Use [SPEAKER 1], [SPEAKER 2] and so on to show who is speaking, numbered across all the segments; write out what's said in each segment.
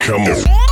[SPEAKER 1] Come on.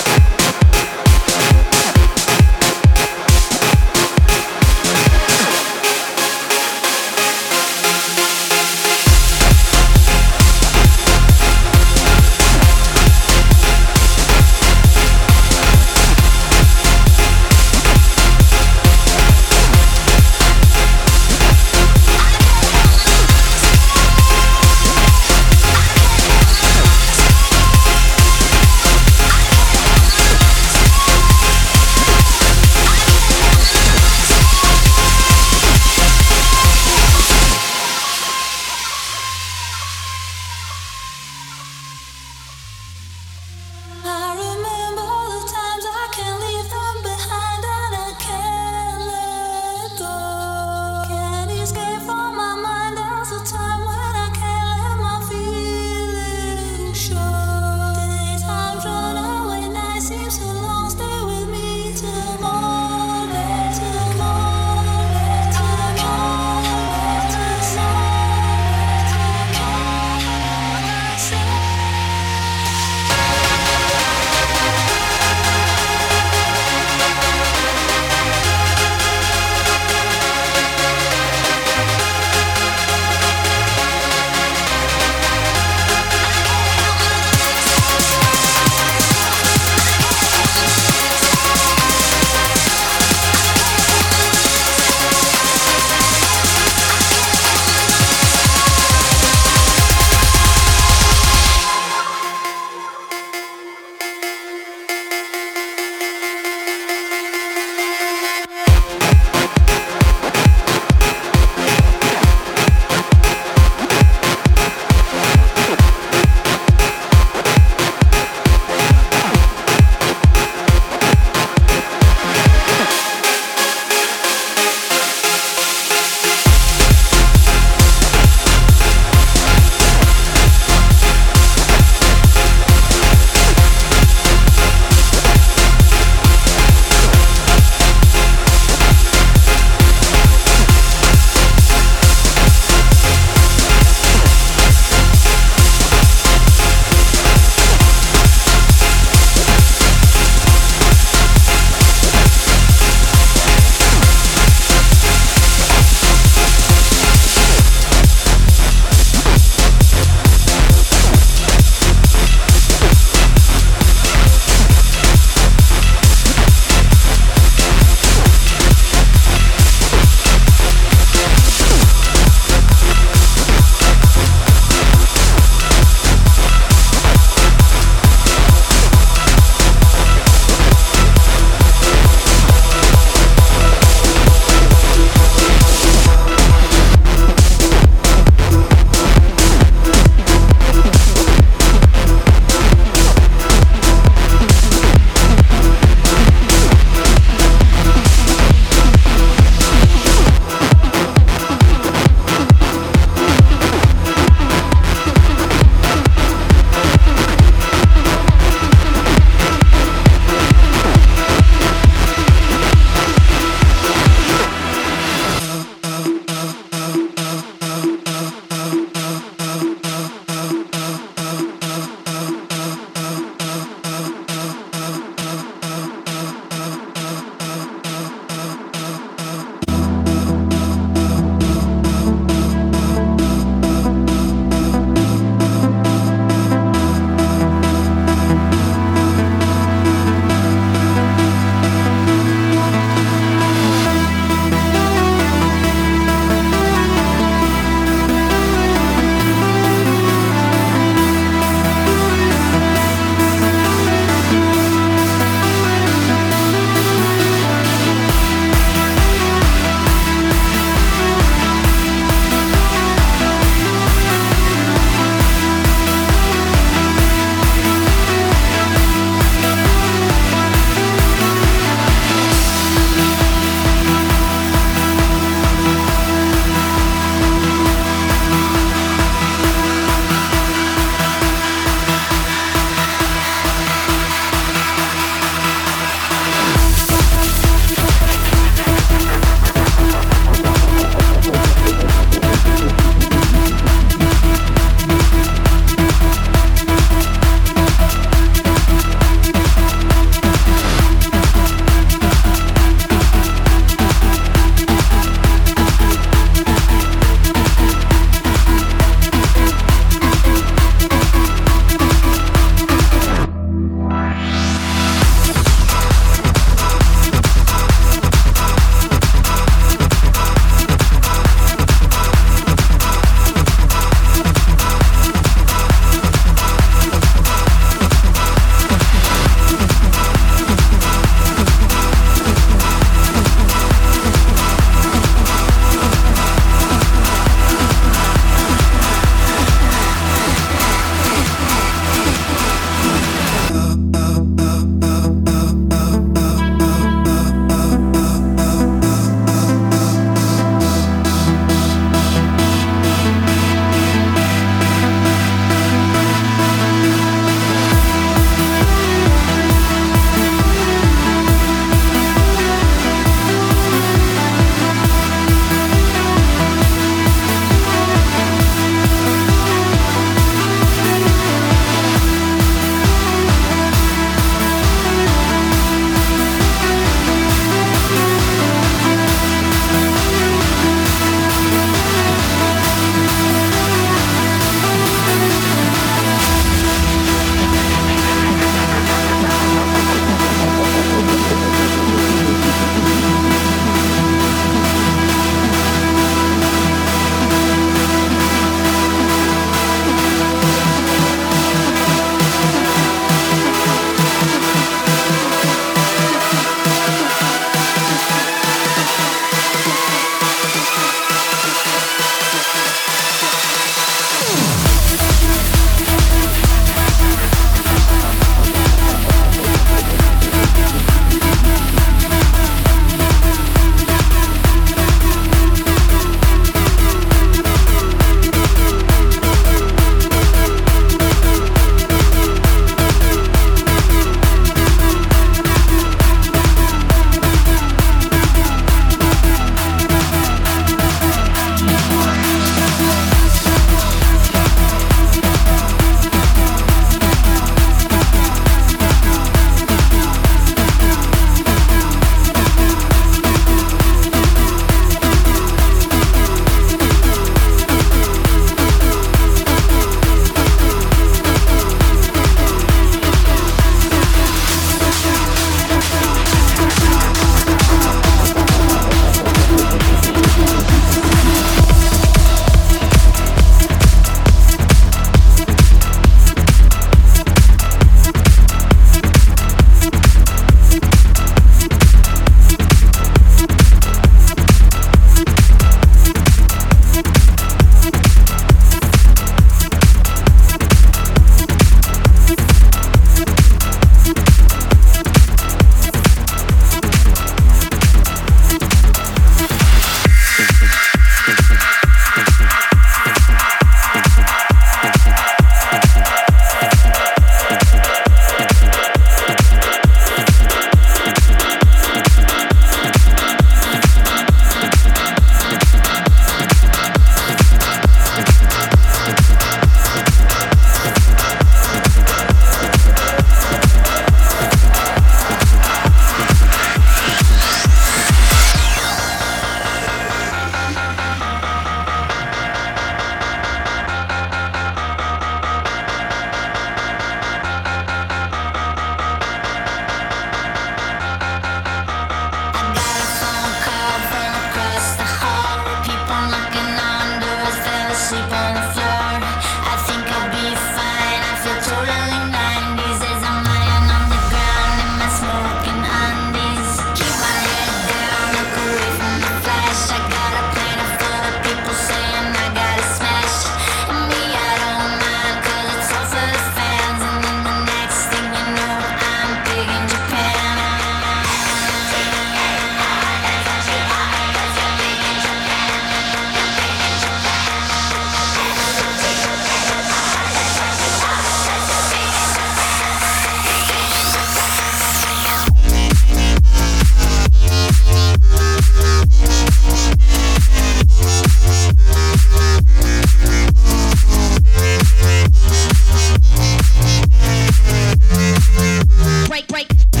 [SPEAKER 2] break, break.